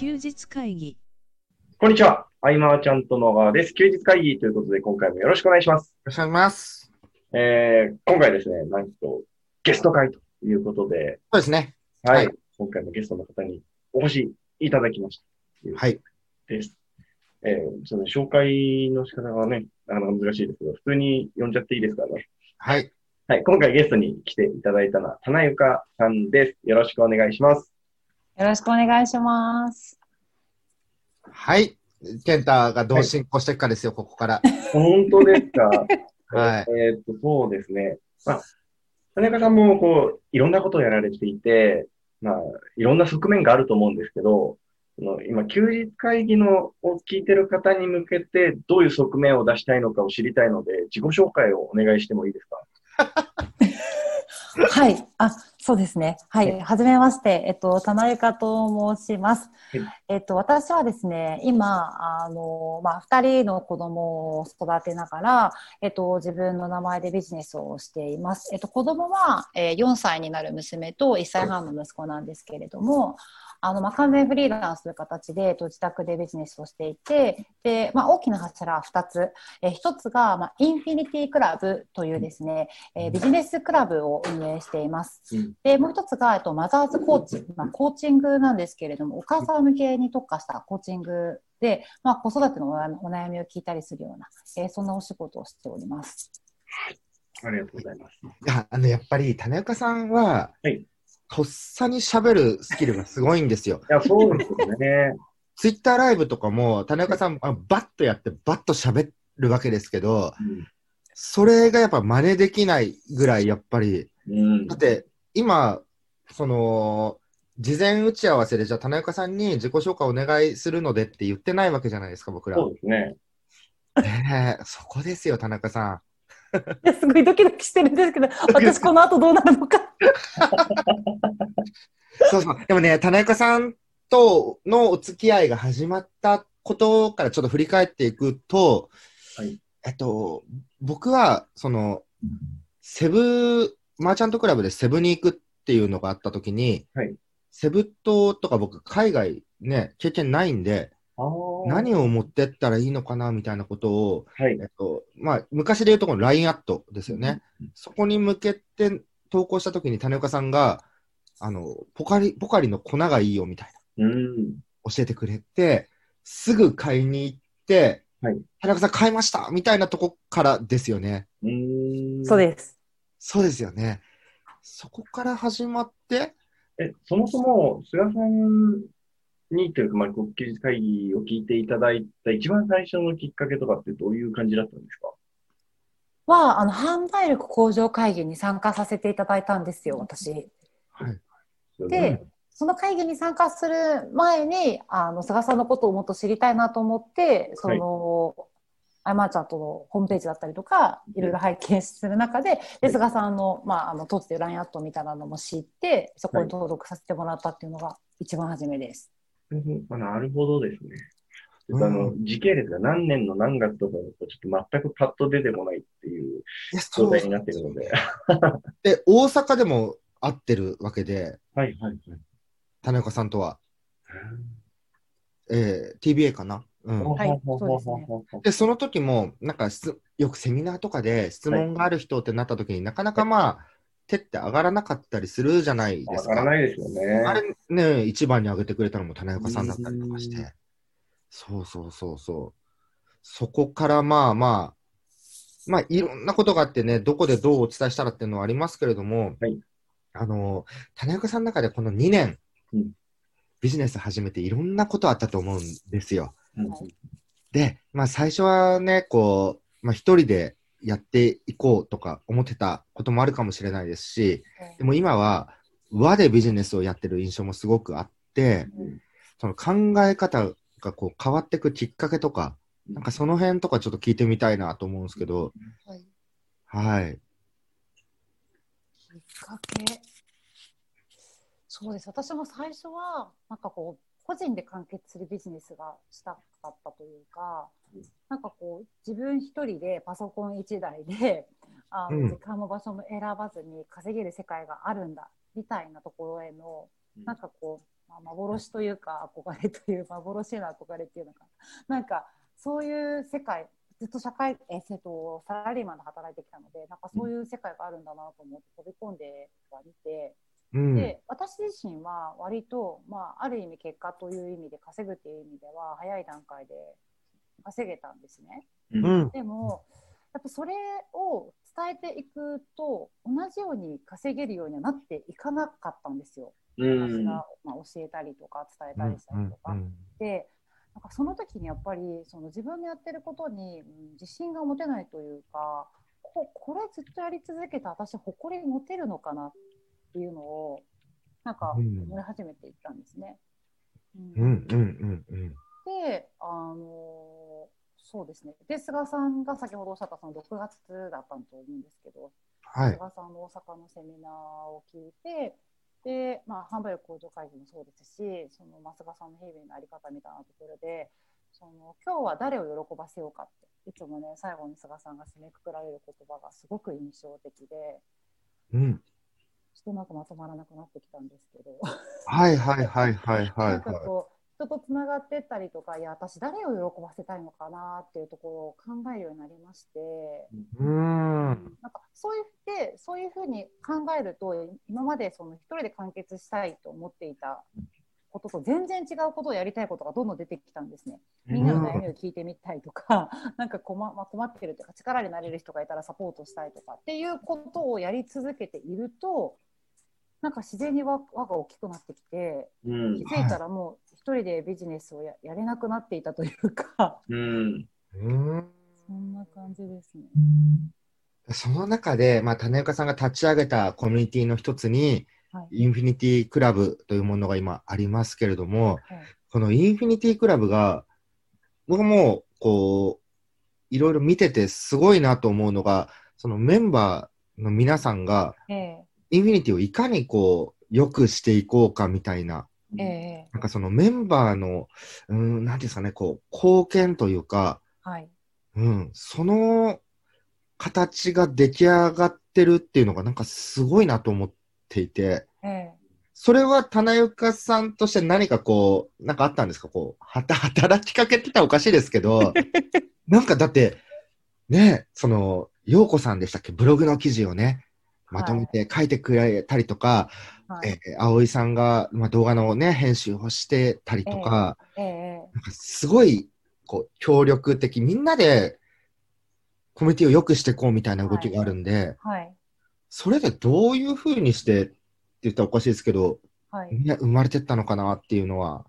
休日会議こんにちは。アイマーちゃんと野川です。休日会議ということで、今回もよろしくお願いします。よろしくお願いします。えー、今回ですね、なんと、ゲスト会ということで、そうですね。はい。はい今回もゲストの方にお越しいただきました。はい。です。えー、その紹介の仕方がね、なかなか難しいですけど、普通に呼んじゃっていいですからね。はい。はい。今回ゲストに来ていただいたのは、田中かさんです。よろしくお願いします。よろしくお願いします。はい。健太がどう進行していくかですよ、ここから。本当ですか？はい。えーっと、そうですね。まあ、田中さんも、こう、いろんなことをやられていて、まあ、いろんな側面があると思うんですけど、その今、休日会議のを聞いてる方に向けて、どういう側面を出したいのかを知りたいので、自己紹介をお願いしてもいいですか？はい。あ、そうですね。ははいい。はじめまして。えっと、田中と申しますはい。えっと、私はですね、今、あの、まあ、二人の子供を育てながら、えっと、自分の名前でビジネスをしています。えっと、子供は、えー4歳になる娘と1歳半の息子なんですけれども、あの、まあ、完全フリーランスという形で、えっと、自宅でビジネスをしていて、で、まあ、大きな柱は2つ。えー一つが、まあ、インフィニティクラブというですね、えービジネスクラブを運営しています。うんで、もう一つが、えっと、マザーズコーチ、まあ、コーチングなんですけれども、お母さん向けに特化したコーチングで、まあ、子育てのお悩みお悩みを聞いたりするような、えーそんなお仕事をしております。ありがとうございます。いや、あの、やっぱり、種岡さんは、はいとっさに喋るスキルがすごいんですよ。いや、そうですよね。ツイッターライブとかも、種岡さん、あバッとやって、バッと喋るわけですけど、それがやっぱ真似できないぐらい、やっぱり、うん。うんだって、今、その、事前打ち合わせで、じゃあ、種岡さんに自己紹介お願いするのでって言ってないわけじゃないですか、僕ら。そうですね。ねえ、そこですよ、田中さん。いやすごいドキドキしてるんですけど、私この後どうなるのか。そうそう。でもね、田中さんとのお付き合いが始まったことからちょっと振り返っていくと、はいえっと、僕は、その、セブ、マーチャントクラブでセブに行くっていうのがあった時に、はいセブ島とか僕、海外ね、経験ないんで、何を持ってったらいいのかなみたいなことを、はいえ。っと、まあ、昔で言うとこの LINE アットですよね。そこに向けて投稿したときに種岡さんが、あの、ポカリ、ポカリの粉がいいよみたいうん。な、教えてくれて、すぐ買いに行って、はい種岡さん買いましたみたいなとこからですよね。うん。そうです。そうですよね。そこから始まって、え、そもそも、菅さんにというか、まあ、国休日会議を聞いていただいた一番最初のきっかけとかってどういう感じだったんですか？は、あの、販売力向上会議に参加させていただいたんですよ、私。はい。で、その会議に参加する前に、あの、菅さんのことをもっと知りたいなと思って、その、あいまーちゃんとのホームページだったりとか、いろいろ拝見する中で、で、菅さんの、まあ、あの、当時で LINE アットみたいなのも知って、そこに登録させてもらったっていうのが一番初めです。あ、なるほどですね。あの、時系列が何年の何月とかだと、ちょっと全くパッと出てこないっていう状態になってるので。で、大阪でも会ってるわけで、はい、はい、はい。種岡さんとは、えー TBA かな？うん。はいそうでその時も、なんか質、よくセミナーとかで質問がある人ってなった時になかなかまあ、手って上がらなかったりするじゃないですか。わからないですよね。あれね、一番に上げてくれたのも種岡さんだったりとかしうんて。そうそうそうそう。そこからまあまあ、まあいろんなことがあってね、どこでどうお伝えしたらっていうのはありますけれども、はいあの、種岡さんの中でこの2年、うんビジネス始めていろんなことあったと思うんですよ。うんで、まあ最初はね、こう、まあ一人でやっていこうとか思ってたこともあるかもしれないですし、でも今は和でビジネスをやってる印象もすごくあって、うんその考え方がこう変わっていくきっかけとか、なんかその辺とかちょっと聞いてみたいなと思うんですけど、はい。はい。きっかけ。そうです。私も最初は、なんかこう、個人で完結するビジネスがしたかったというか、なんかこう、自分一人でパソコン一台で、あのうん。時間も場所も選ばずに稼げる世界があるんだ、みたいなところへの、うん。なんかこう、まあ、幻というか憧れという幻への憧れっていうのかな。んかそういう世界ずっと社会、えー、とサラリーマンで働いてきたのでなんかそういう世界があるんだなと思って飛び込んではみて、うん、で私自身は割と、まあ、ある意味結果という意味で稼ぐっていう意味では早い段階で稼げたんですね。うん、でもやっぱそれを伝えていくと同じように稼げるようにはなっていかなかったんですよ。うん、私が、まあ、教えたりとか伝えたりしたりとか。でなんかその時にやっぱりその自分のやってることに、うん、自信が持てないというかここれずっとやり続けた私誇り持てるのかなっていうのをなんか思い始めていったんですね。であのそうですね。で菅さんが先ほどおっしゃったその6月だったと思うんですけど、はい、菅さんの大阪のセミナーを聞いてで、まあ、販売力向上会議もそうですし、その増賀さんの日々のあり方みたいなところで、その今日は誰を喜ばせようかって、いつもね、最後に菅さんが締めくくられる言葉がすごく印象的で、うん。ちょっとなんかまとまらなくなってきたんですけど。はいはいはいはいはい、なんかこう、人とつながってったりとかいや私誰を喜ばせたいのかなっていうところを考えるようになりましてうんなんかそういうでそういうふうに考えると今までその一人で完結したいと思っていたことと全然違うことをやりたいことがどんどん出てきたんですね。みんなの悩みを聞いてみたいとか、なんか困,、まあ、困ってるというか力になれる人がいたらサポートしたいとかっていうことをやり続けているとなんか自然に輪が大きくなってきて、うん、気づいたらもう一人でビジネスをややれなくなっていたというか、うん、そんな感じですね。その中で、まあ、種岡さんが立ち上げたコミュニティの一つに、はい、インフィニティクラブというものが今ありますけれども、はい、このインフィニティクラブが、僕もこう、いろいろ見ててすごいなと思うのが、そのメンバーの皆さんが、えーインフィニティをいかにこう、良くしていこうかみたいな、ええ。なんかそのメンバーの、うん、なんですかね、こう、貢献というか、はい。うん、その形が出来上がってるっていうのがなんかすごいなと思っていて、ええ、それは棚床さんとして何かこう、なんかあったんですか？こう、はた、働きかけてたらおかしいですけど、なんかだって、ね、その、陽子さんでしたっけ？ブログの記事をね、まとめて書いてくれたりとか、はい、えー、葵さんが、まあ、動画のね、編集をしてたりとか、えーえー、なんかすごい、こう、協力的、みんなでコミュニティを良くしていこうみたいな動きがあるんで、はい、はい、それでどういうふうにしてって言ったらおかしいですけど、はい、みんな生まれてったのかなっていうのは。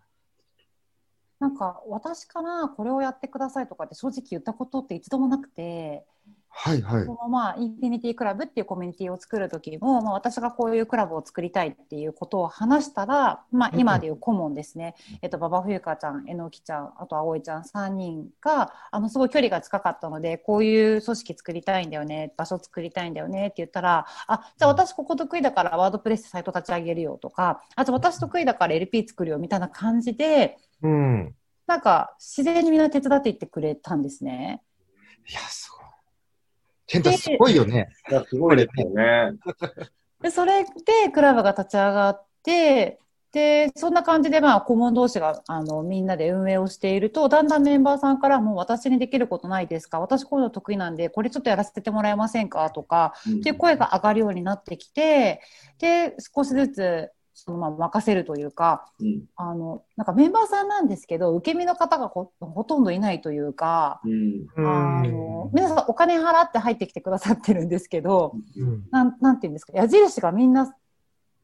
なんか私からこれをやってくださいとかって正直言ったことって一度もなくて、はいはい、そのまあインフィニティクラブっていうコミュニティを作る時も、まあ、私がこういうクラブを作りたいっていうことを話したら、まあ、今でいう顧問ですね、えっと、馬場冬香ちゃんえのきちゃんあと葵ちゃん3人があのすごい距離が近かったのでこういう組織作りたいんだよね場所作りたいんだよねって言ったらあじゃあ私ここ得意だからワードプレスサイト立ち上げるよとかあと私得意だから LP 作るよみたいな感じで、うん、なんか自然にみんな手伝っていってくれたんですね。いや健太すごいよね。いや、すごいですよね。で、それでクラブが立ち上がって、で、そんな感じで、まあ、顧問同士が、あの、みんなで運営をしていると、だんだんメンバーさんからも、私にできることないですか？私こういうの得意なんで、これちょっとやらせてもらえませんか？とか、っていう声が上がるようになってきて、で、少しずつ、そのまま任せるというか、うん、あのなんかメンバーさんなんですけど受け身の方がほとんどいないというか、うん、あの皆さんお金払って入ってきてくださってるんですけど、うん、なんなんていうんですか矢印がみんな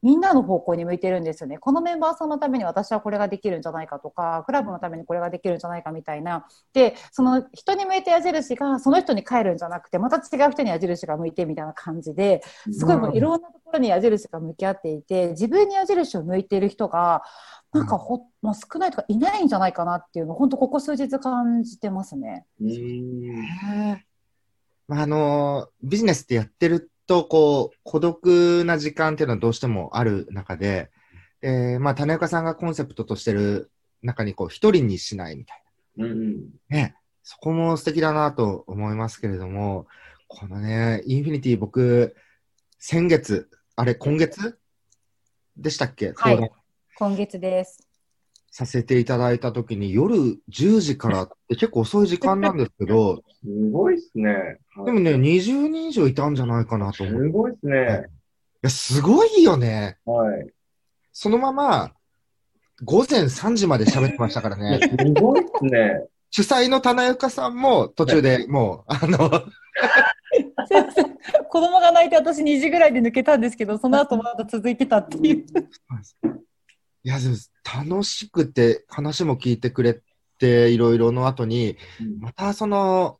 みんなの方向に向いてるんですよね。このメンバーさんのために私はこれができるんじゃないかとか、クラブのためにこれができるんじゃないかみたいな。で、その人に向いて矢印がその人に帰るんじゃなくて、また違う人に矢印が向いてみたいな感じで、すごいもういろんなところに矢印が向き合っていて、自分に矢印を向いている人が、なんかほ、まあ、少ないとかいないんじゃないかなっていうのを、本当ここ数日感じてますね。まあ、あの、ビジネスってやってると、こう、孤独な時間っていうのはどうしてもある中で、えー、まあ、種岡さんがコンセプトとしてる中に、こう、一人にしないみたいな。うん、ね、そこも素敵だなと思いますけれども、このね、インフィニティ僕、先月、あれ、今月でしたっけ、はい、今月です。させていただいたときに、夜10時からって 結構遅い時間なんですけど、すごいっすね。でもね、20人以上いたんじゃないかなとす思う。いごいっすね。や、すごいよね。はい。そのまま、午前3時まで喋ってましたからね。すごいっすね。主催の棚床さんも途中でもう、あの、すいません子供が泣いて私2時ぐらいで抜けたんですけど、その後まだ続いてたっていう。いや、でも楽しくて話も聞いてくれて、いろいろの後に、またその、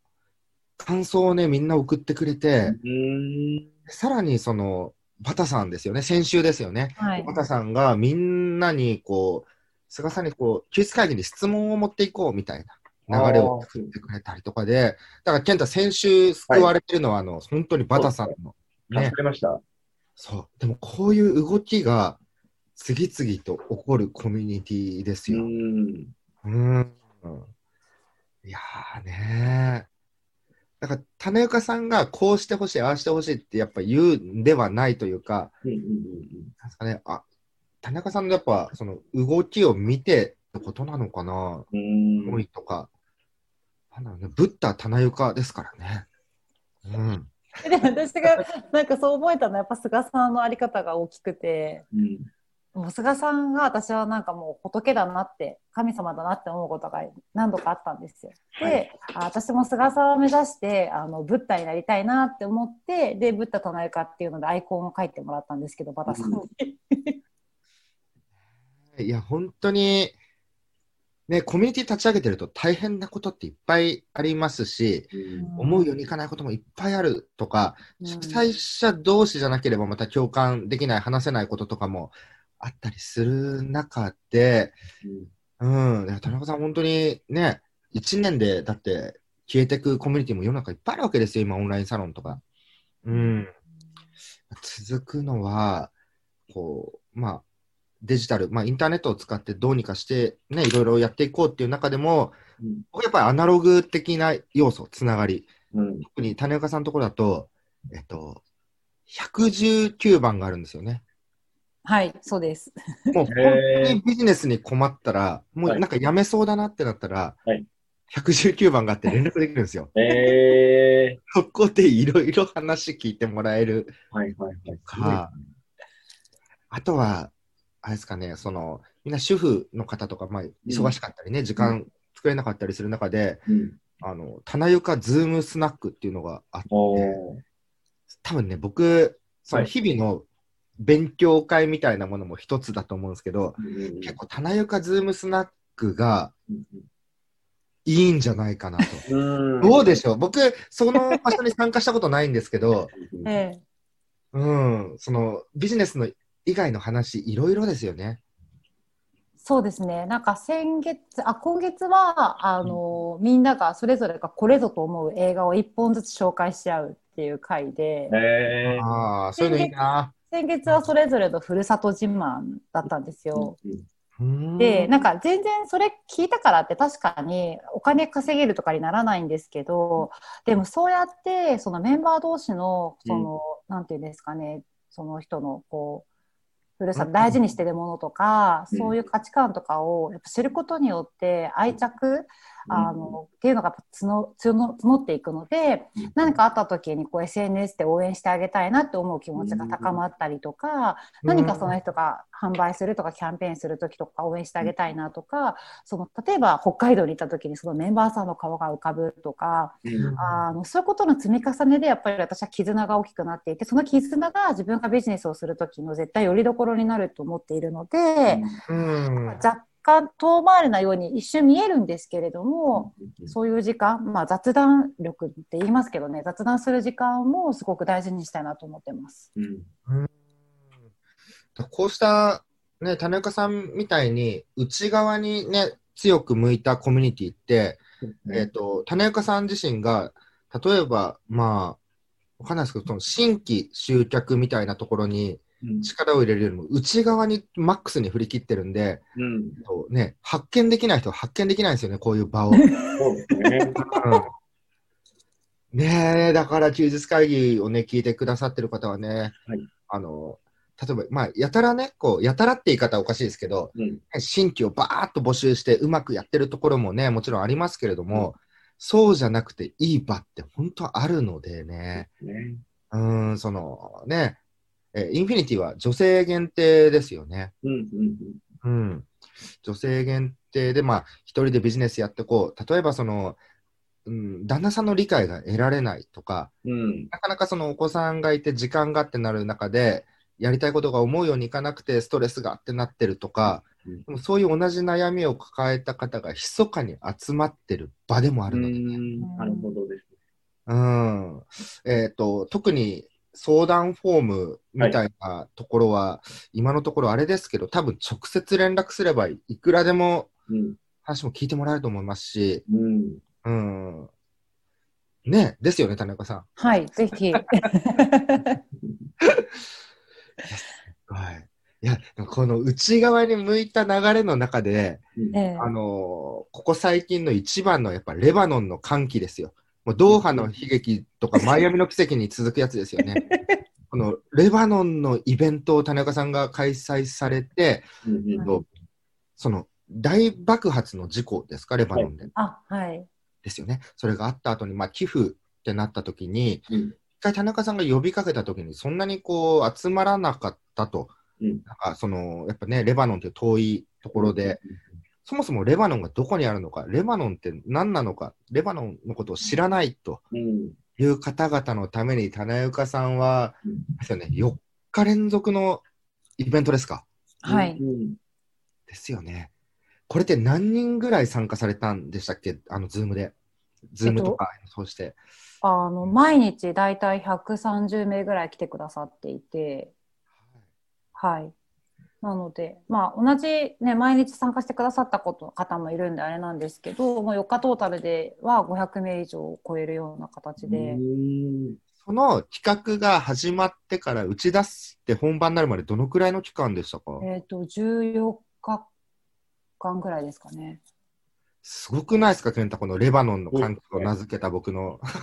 感想をね、みんな送ってくれて、うん。さらにその、バタさんですよね、先週ですよね。はいバタさんがみんなにこう、菅さんにこう、休日会議に質問を持っていこうみたいな流れを作ってくれたりとかで、だから健太先週救われてるのは、あの、本当にバタさんの、ね助か、りました。そう。でもこういう動きが次々と起こるコミュニティですうよ。ん。うん。いやーねー。だから、種岡さんがこうしてほしい、ああしてほしいってやっぱ言うんではないというか、うんうんうんなんですかね、あ、田中さんのやっぱその動きを見てってことなのかな、うん。思いとか。なんだろうね、ブッダ棚床ですからね。うん。でも私がなんかそう思えたのはやっぱ菅さんのあり方が大きくて、うん。もう菅さんが私はなんかもう仏だなって神様だなって思うことが何度かあったんですよ。で、はいあ私も菅さんを目指してあのブッダになりたいなって思ってでブッダとなるかっていうのでアイコンを書いてもらったんですけどバタさんに。いや、本当に、ね、コミュニティ立ち上げてると大変なことっていっぱいありますし、思うようにいかないこともいっぱいあるとか、主催者同士じゃなければまた共感できない、話せないこととかもあったりする中で、うん、いや田中さん、本当にね、1年でだって消えてくコミュニティも世の中いっぱいあるわけですよ、今、オンラインサロンとか。うん。続くのは、こう、まあ、デジタル、まあ、インターネットを使ってどうにかして、ね、いろいろやっていこうっていう中でも、うん僕やっぱりアナログ的な要素、つながり、うん。特に種岡さんのところだと、えっと、119番があるんですよね。はい、そうです。もう本当にビジネスに困ったら、もうなんかやめそうだなってなったら、はい119番があって連絡できるんですよ。えそこでいろいろ話聞いてもらえるー。はいはいはい。か、あとは、あれですかね、その、みんな主婦の方とか、まあ、忙しかったりね、時間作れなかったりする中で、うん。あの、棚床ズームスナックっていうのがあって。多分ね、僕、そのはい日々の勉強会みたいなものも一つだと思うんですけど、うん結構、棚床ズームスナックがうんいいんじゃないかなと。うん。どうでしょう？僕、その場所に参加したことないんですけど、うんええうん、そのビジネスの以外の話、いろいろですよね。そうですね。なんか先月、あ、今月は、あの、みんながそれぞれがこれぞと思う映画を一本ずつ紹介し合うっていう回で、えー。ああ、そういうのいいな。先月はそれぞれのふるさと自慢だったんですよ。うんで、なんか全然それ聞いたからって確かにお金稼げるとかにならないんですけど、でもそうやってそのメンバー同士の、その、なんていうんですかね、その人のこう、ふるさと大事にしてるものとか、うん。そういう価値観とかをやっぱ知ることによって愛着、あの、っていうのが募募っていくので、何かあった時にこう SNS で応援してあげたいなって思う気持ちが高まったりとか、何かその人が販売するとかキャンペーンする時とか応援してあげたいなとか、その例えば北海道に行った時にそのメンバーさんの顔が浮かぶとか、うんあのそういうことの積み重ねでやっぱり私は絆が大きくなっていてその絆が自分がビジネスをする時の絶対よりどころになると思っているので、うん。若干遠回りなように一瞬見えるんですけれども、うんそういう時間、まあ、雑談力って言いますけどね雑談する時間もすごく大事にしたいなと思ってます。うんこうした、ね、種岡さんみたいに内側にね、強く向いたコミュニティって、えっ、と、種岡さん自身が、例えば、まあ、わかんないですけど、その新規集客みたいなところにうん力を入れるよりも、内側にマックスに振り切ってるんで、うん。ね、発見できない人は発見できないんですよね、こういう場を。そうですね。ねえ、だから休日会議をね、聞いてくださってる方はね、はいあの、例えば、まあ、やたらね、こう、やたらって言い方はおかしいですけど、うん。新規をバーッと募集してうまくやってるところもね、もちろんありますけれども、そうじゃなくていい場って本当あるのでね、ね。うーん、そのね、えインフィニティは女性限定ですよね。うん。うん。うん。女性限定で、まあ、一人でビジネスやってこう。例えば、その、うん、旦那さんの理解が得られないとか、うん。なかなかそのお子さんがいて時間がってなる中で、やりたいことが思うようにいかなくてストレスがってなってるとか、うんでもそういう同じ悩みを抱えた方が密かに集まってる場でもあうるので、ん。なるほどですね。うん。えっ、と、特に相談フォームみたいなところは、今のところあれですけど、多分直接連絡すればいくらでもうん。話も聞いてもらえると思いますし、うん。うん。ね、ですよね、田中さん。はい、ぜひ。はい。いや、この内側に向いた流れの中で、あのーここ最近の一番のやっぱレバノンの歓喜ですよ。もうドーハの悲劇とか マイアミの奇跡に続くやつですよね。このレバノンのイベントを田中さんが開催されて、うん。うん。はいその大爆発の事故ですか、レバノンで。あ、はい。ですよね。それがあった後に、まあ、寄付ってなった時に、うん。一回田中さんが呼びかけた時に、そんなにこう集まらなかったと。うんなんかそのやっぱね、レバノンって遠いところで、そもそもレバノンがどこにあるのか、レバノンって何なのか、レバノンのことを知らないとうん。いう方々のために、種岡さんは、うんですよね、4日連続のイベントですか？はい。うん。ですよね。これって何人ぐらい参加されたんでしたっけ？あの、 Zoomで。 Zoomとか、そうして。あの、毎日だいたい130名ぐらい来てくださっていて、はい。なので、まあ、同じね、毎日参加してくださったこと方もいるんであれなんですけど、もう4日トータルでは500名以上を超えるような形で、うんその企画が始まってから打ち出すって本番になるまでどのくらいの期間でしたか？えっ、と、14日間ぐらいですかね。すごくないですか、健太、このレバノンの歓喜を名付けた僕の。確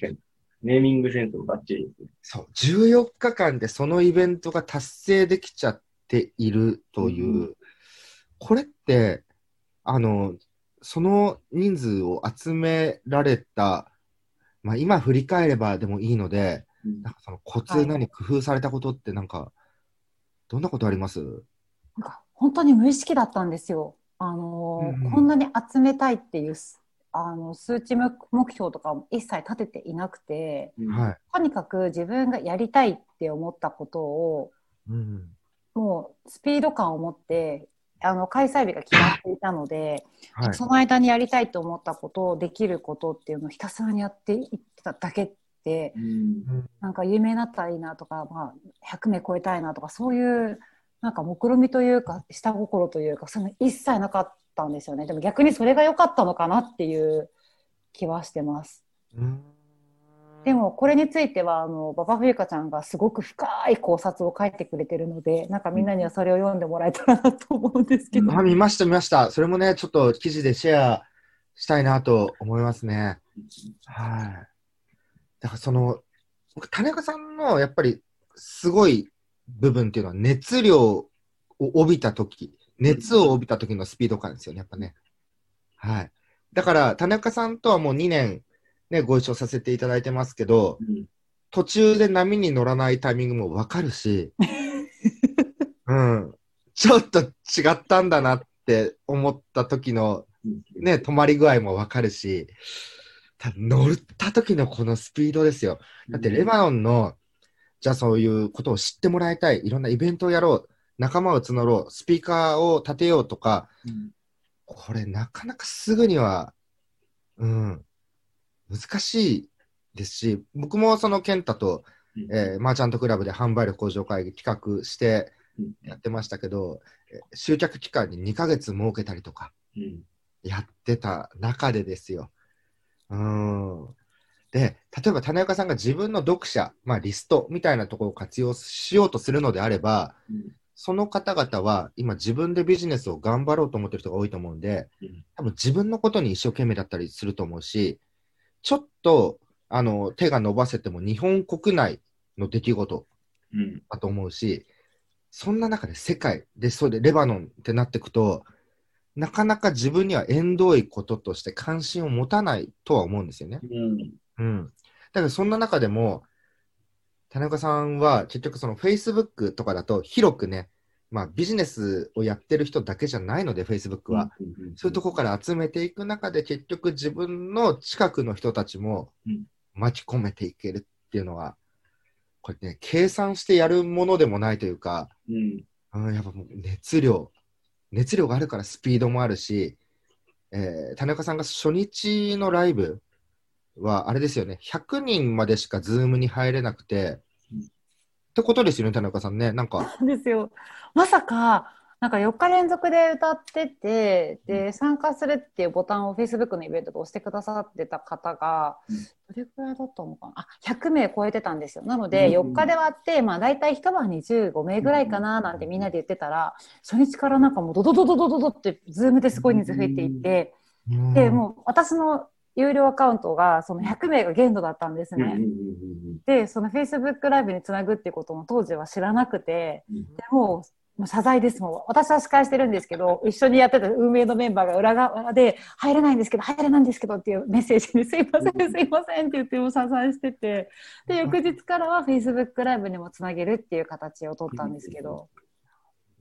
かに。ネーミングセンスもバッチリですね。そう、14日間でそのイベントが達成できちゃっているという、うこれって、あの、その人数を集められた、まあ、今振り返ればでもいいので、うんなんかそのコツ、はい何工夫されたことってなんか、どんなことあります？なんか本当に無意識だったんですよ。あのーうんうんこんなに集めたいっていうすあの数値目目標とかも一切立てていなくて、うんはい。とにかく自分がやりたいって思ったことをうん。もうスピード感を持ってあの開催日が決まっていたので、はい。その間にやりたいと思ったことをできることっていうのをひたすらにやっていっただけでうんなんか有名になったらいいなとか、まあ、100名超えたいなとかそういうなんか目論みというか下心というかそういうの一切なかったんですよねでも逆にそれが良かったのかなっていう気はしてます。うんでもこれについてはあの馬場冬香ちゃんがすごく深い考察を書いてくれてるのでなんかみんなにはそれを読んでもらえたらなと思うんですけど、あ見ました、見ました。それもね、ちょっと記事でシェアしたいなと思いますね。はい。だからその、僕、田中さんのやっぱりすごい部分っていうのは熱量を帯びたとき、熱を帯びたときのスピード感ですよね、やっぱね。はい。だから、田中さんとはもう2年ね、ご一緒させていただいてますけど、うん途中で波に乗らないタイミングもわかるし、うん。ちょっと違ったんだなって思った時のね、止まり具合もわかるし、多分乗った時のこのスピードですよ。だってレバノンの、じゃあそういうことを知ってもらいたい、いろんなイベントをやろう、仲間を募ろう、スピーカーを立てようとか、うんこれなかなかすぐには、うん、難しいですし、僕もその健太と、えーマーチャントクラブで販売力向上会議企画してうん。やってましたけど、えー集客期間に2ヶ月設けたりとかうん。やってた中でですよ。うん。で、例えば種岡さんが自分の読者、まあリストみたいなところを活用しようとするのであれば、うんその方々は今自分でビジネスを頑張ろうと思ってる人が多いと思うんで、うん多分自分のことに一生懸命だったりすると思うし、ちょっとあの手が伸ばせても日本国内の出来事うん。だと思うし、そんな中で世界で、それでレバノンってなっていくと、なかなか自分には縁遠いこととして関心を持たないとは思うんですよね。うん。うん。だからそんな中でも、田中さんは結局その Facebook とかだと広くね、まあビジネスをやってる人だけじゃないので Facebook は、そういうとこから集めていく中で結局自分の近くの人たちもうん巻き込めていけるっていうのは、これね、計算してやるものでもないというか、うん。うん、やっぱもう熱量、熱量があるからスピードもあるし、えー田中さんが初日のライブは、あれですよね、100人までしか Zoomに入れなくて、うんってことですよね、田中さんね。なんか、ですよ。まさか、なんか4日連続で歌ってて、で、参加するっていうボタンを Facebook のイベントで押してくださってた方がうん、どれくらいだったのかな？あ、100名超えてたんですよ。なので、うん4日で割って、まあ大体一晩に15名ぐらいかななんてみんなで言ってたら、初日からなんかもうドドドドドドドって、 Zoomですごい人数増えていって、で、もう私の有料アカウントがその100名が限度だったんです。ね。で、その Facebook ライブにつなぐっていうことも当時は知らなくて、うん。でもう、もう謝罪です。もん。私は司会してるんですけど、一緒にやってた運営のメンバーが裏側で、入れないんですけど、入れないんですけどっていうメッセージに、すいません、すいませんって言っても謝罪してて、で、翌日からは Facebook ライブにもつなげるっていう形を取ったんですけど、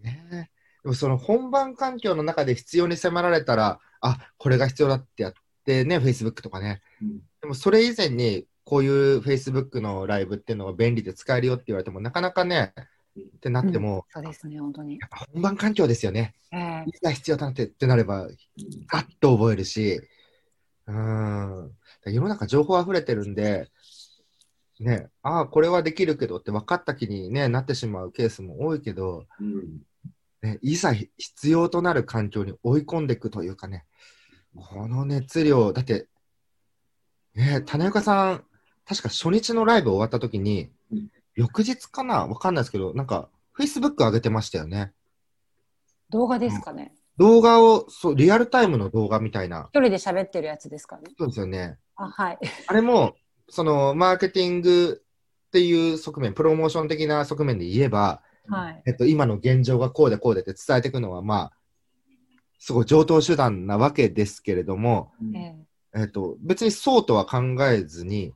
ね。えでもその本番環境の中で必要に迫られたら、あこれが必要だってやってね、Facebook とかね。うんでもそれ以前に、こういう Facebook のライブっていうのが便利で使えるよって言われても、なかなかね、ってなっても、そうですね、本当に。やっぱ本番環境ですよね。ええいざ必要だってってなれば、ガッと覚えるし、うーん。世の中情報溢れてるんで、ね、ああ、これはできるけどって分かった気に、ね、なってしまうケースも多いけど、うん。ね、いざ必要となる環境に追い込んでいくというかね、この熱量、だって、ね、種岡さん、確か初日のライブ終わった時に、うん翌日かな？わかんないですけど、なんか、Facebook 上げてましたよね。動画ですかね。動画を、そう、リアルタイムの動画みたいな。一人で喋ってるやつですかね。そうですよね。あ、はい。あれも、その、マーケティングっていう側面、プロモーション的な側面で言えば、はい。えっと、今の現状がこうでこうでって伝えていくのは、まあ、すごい上等手段なわけですけれども、うんえええっと、別にそうとは考えずに、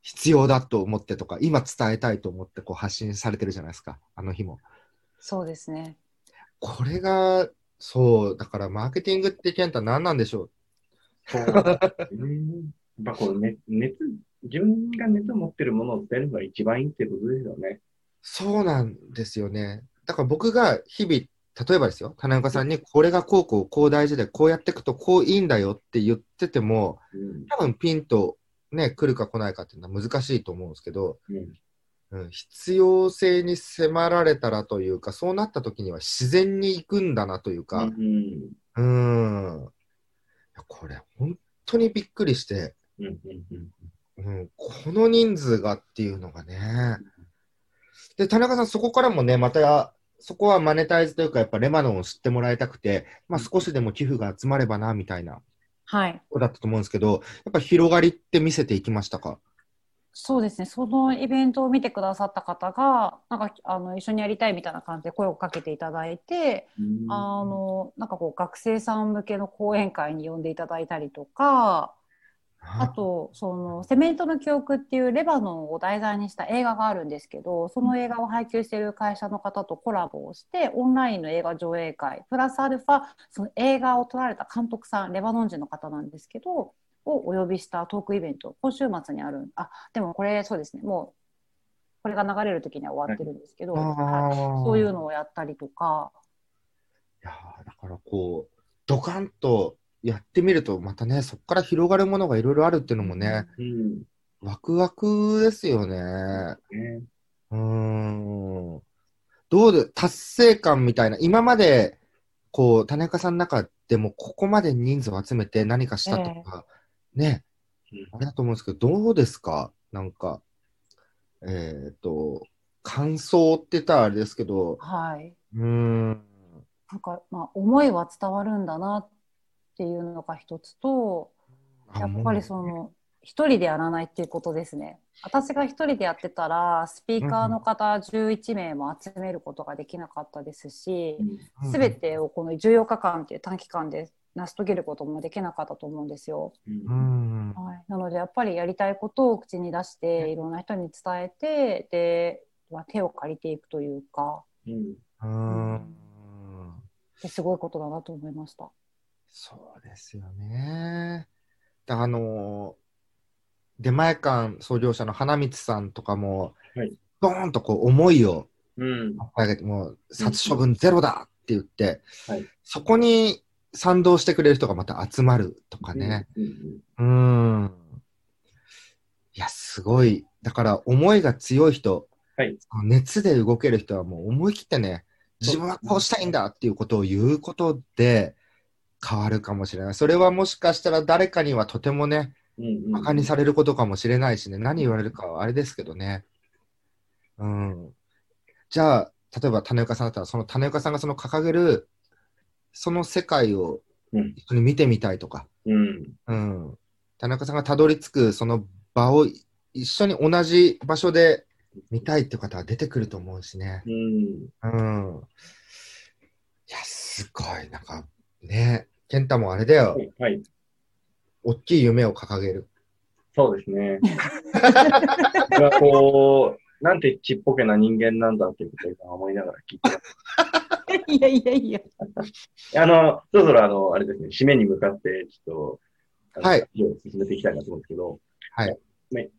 必要だと思ってとか、今伝えたいと思ってこう発信されてるじゃないですか、あの日も。そうですね。これが、そう、だからマーケティングって健太何なんでしょうそううんやっぱこう、ね、熱、自分が熱を持ってるものを伝えるのが一番いいってことですよね。そうなんですよね。だから僕が日々、例えばですよ、田中さんにこれがこうこうこう大事で、こうやっていくとこういいんだよって言ってても、うん。多分ピンとね、来るか来ないかっていうのは難しいと思うんですけど、うん。うん、必要性に迫られたらというか、そうなった時には自然に行くんだなといううか、ん。うーん。いやこれ、本当にびっくりして、うん。うん。うん。うん、この人数がっていうのがね。で、田中さん、そこからもね、また、そこはマネタイズというか、やっぱレバノンを知ってもらいたくて、まあ少しでも寄付が集まればな、みたいな、はい。ことだったと思うんですけど、やっぱ広がりって見せていきましたか？そうですね。そのイベントを見てくださった方が、なんか、あの、一緒にやりたいみたいな感じで声をかけていただいて、うんあの、なんかこう、学生さん向けの講演会に呼んでいただいたりとか、あと、その、セメントの記憶っていうレバノンを題材にした映画があるんですけど、その映画を配給している会社の方とコラボをして、オンラインの映画上映会、プラスアルファ、その映画を撮られた監督さん、レバノン人の方なんですけど、をお呼びしたトークイベント、今週末にある、あ、でもこれそうですね、もう、これが流れる時には終わってるんですけど、あはい。ーそういうのをやったりとか、いやーだからこう、ドカンとやってみると、またね、そこから広がるものがいろいろあるっていうのもね、うん。ワクワクですよね。ね。うーん。どうで、達成感みたいな、今まで、こう、種中さんの中でも、ここまで人数を集めて何かしたとか、ね、うんあれだと思うんですけど、どうですか？なんか、えっ、と、感想って言ったらあれですけど、はい。うーん。なんか、まあ、思いは伝わるんだなっていうのが一つと、やっぱりその、一人でやらないっていうことですね。私が一人でやってたら、スピーカーの方11名も集めることができなかったですし、すべてをこの14日間っていう短期間で成し遂げることもできなかったと思うんですよ。うん。はい、なのでやっぱりやりたいことを口に出していろんな人に伝えてで、まあ、手を借りていくというか。うん。うん。ですごいことだなと思いました。そうですよね。であの、出前館創業者の花光さんとかも、はいドーンとこう思いをうん。上げて、もう殺処分ゼロだって言って、はいそこに賛同してくれる人がまた集まるとかね。うん。うん。いや、すごい。だから、思いが強い人、はい熱で動ける人はもう思い切ってね、自分はこうしたいんだっていうことを言うことで変わるかもしれない。それはもしかしたら誰かにはとてもね、うん。馬鹿にされることかもしれないしね、何言われるかはあれですけどね。うん。じゃあ、例えば種岡さんだったら、その種岡さんがその掲げる、その世界をうん一緒に見てみたいとか、うん。うん。田中さんがたどり着くその場を一緒に同じ場所で見たいって方は出てくると思うしね。うん。うん。いや、すごい。なんか、ね。健太もあれだよは。い。はい。大きい夢を掲げる。そうですね。僕はこう、なんてちっぽけな人間なんだっていうことを今思いながら聞いてます。いやいやいや。あの、そろそろあの、あれですね、締めに向かって、ちょっと、はい。進めていきたいなと思うんですけど、はい。ね、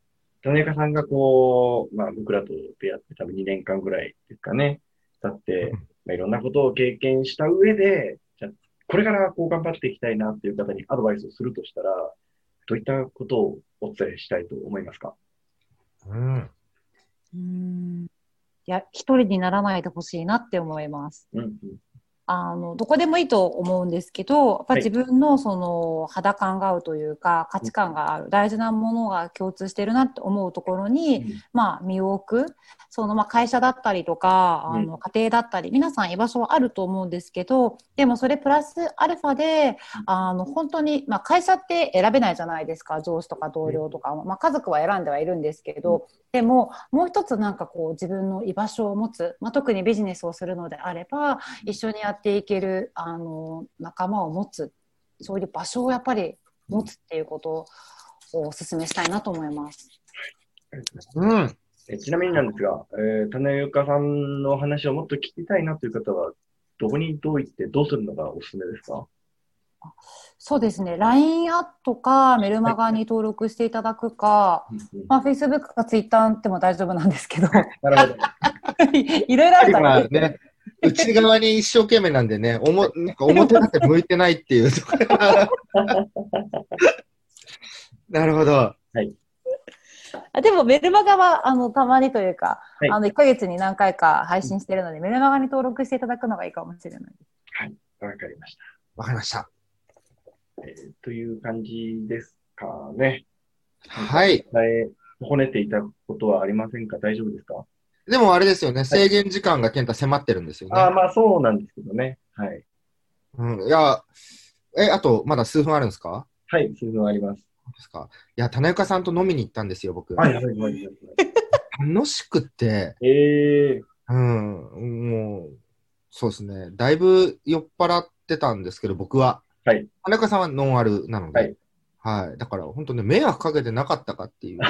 田中さんがこう、まあ、僕らと出会って多分2年間ぐらいですかね、経って、まあ、いろんなことを経験した上で、じゃあこれからこう頑張っていきたいなっていう方にアドバイスをするとしたら、どういったことをお伝えしたいと思いますか？うん。うんいや、一人にならないでほしいなって思います。うん、うん、あの、どこでもいいと思うんですけど、やっぱ自分のその肌感が合うというか、価値観がある、大事なものが共通してるなって思うところに、まあ、身を置く、その、まあ、会社だったりとか、あの、家庭だったり、皆さん居場所はあると思うんですけど、でもそれプラスアルファで、あの、本当に、まあ、会社って選べないじゃないですか、上司とか同僚とか、まあ、家族は選んではいるんですけど、でも、もう一つなんかこう、自分の居場所を持つ、まあ、特にビジネスをするのであれば、一緒にやっていける、あの、仲間を持つ、そういう場所をやっぱり持つっていうことをお勧めしたいなと思います。うん。えちなみになんですが、えー、種岡さんの話をもっと聞きたいなという方は、どこにどう行ってどうするのがおすすめですか？そうですね。LINE アットかメルマガに登録していただくか、まあ、Facebook か Twitter でも大丈夫なんですけど、なるほど。いろいろあるから今ね、内側に一生懸命なんでね、おもなんか表立って向いてないっていうところ なるほど。あでもメルマガはあのたまにというか、はいあの1ヶ月に何回か配信してるので、メルマガに登録していただくのがいいかもしれないです。わかりました。わかりました。えーという感じですかね。はい。伝え、損ねていたことはありませんか？大丈夫ですか？でもあれですよね、制限時間が健太迫ってるんですよね。ああ、まあそうなんですけどね。はい。うん、いや、え、あと、まだ数分あるんですか？はい、数分あります。ですか？いや、種岡さんと飲みに行ったんですよ、僕。はい、はい、はい。はい楽しくって、ええうん、もう、そうですね、だいぶ酔っ払ってたんですけど、僕は。はい。種岡さんはノンアルなので、ははいい。だから、本当ね、迷惑かけてなかったかっていう。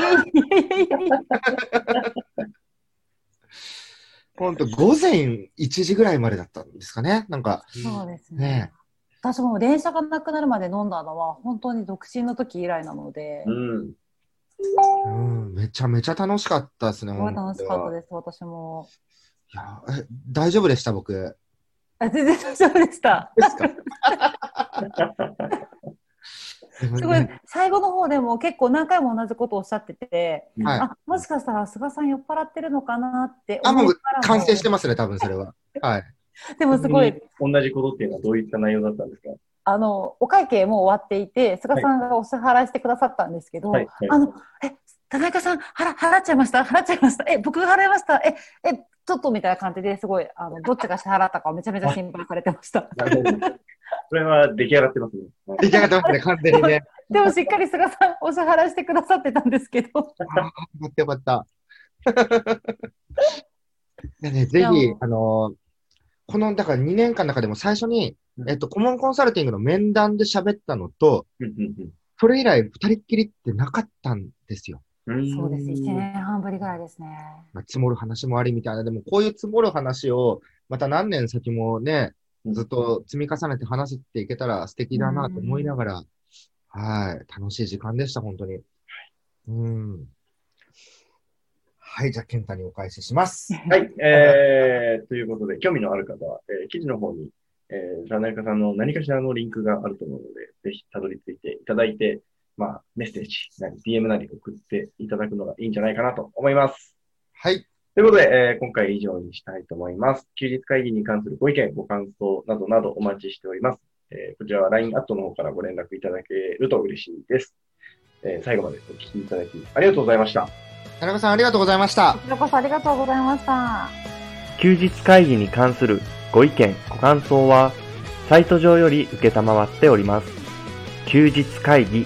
本当、午前1時ぐらいまでだったんですかね。なんか、そうですね。ね私も電車がなくなるまで飲んだのは本当に独身の時以来なので、うん。うん、めちゃめちゃ楽しかったですね、すごい楽しかったす。です、私も。いやえ大丈夫でした、僕。あ全然大丈夫でした。ですか？すごい。ね、最後の方でも結構何回も同じことをおっしゃってて、はい。あもしかしたら菅さん酔っ払ってるのかなってあ、も。う完成してますね、多分それは。はい。でもすごい、同じことっていうのはどういった内容だったんですか？あの、お会計も終わっていて、菅さんがお支払いしてくださったんですけど、はい、はい。あの、え、田中さん、払、払っちゃいました払っちゃいましたえ、僕が払いましたえ、え、ちょっとみたいな感じですごい、あの、どっちが支払ったかをめちゃめちゃ心配されてました。なるほど。それは出来上がってますね。出来上がってますね、完全にね。でもしっかり菅さんお支払いしてくださってたんですけど。ああ、よかったよかった。いやね、ぜひあのーこの、だから2年間の中でも最初に、うんえっと、コモンコンサルティングの面談で喋ったのと、それ以来二人っきりってなかったんですよ。うんそうです。1年半ぶりぐらいですね。まあ、積もる話もありみたいな、でもこういう積もる話を、また何年先もね、ずっと積み重ねて話していけたら素敵だなと思いながら、はい、楽しい時間でした、本当に。うん。はい、じゃあ、健太にお返しします。はい。えー、ということで、興味のある方は、えー記事の方に、えー、田中さんの何かしらのリンクがあると思うので、ぜひたどり着いていただいて、まあ、メッセージなり、DM なり送っていただくのがいいんじゃないかなと思います。はい。ということで、えー今回以上にしたいと思います。休日会議に関するご意見、ご感想などなどお待ちしております。えーこちらは LINE アットの方からご連絡いただけると嬉しいです。えー最後までお聞きいただきありがとうございました。田中さん、ありがとうございましたこ。ちらこそありがとうございました。休日会議に関するご意見、ご感想は、サイト上より受けたまわっております。休日会議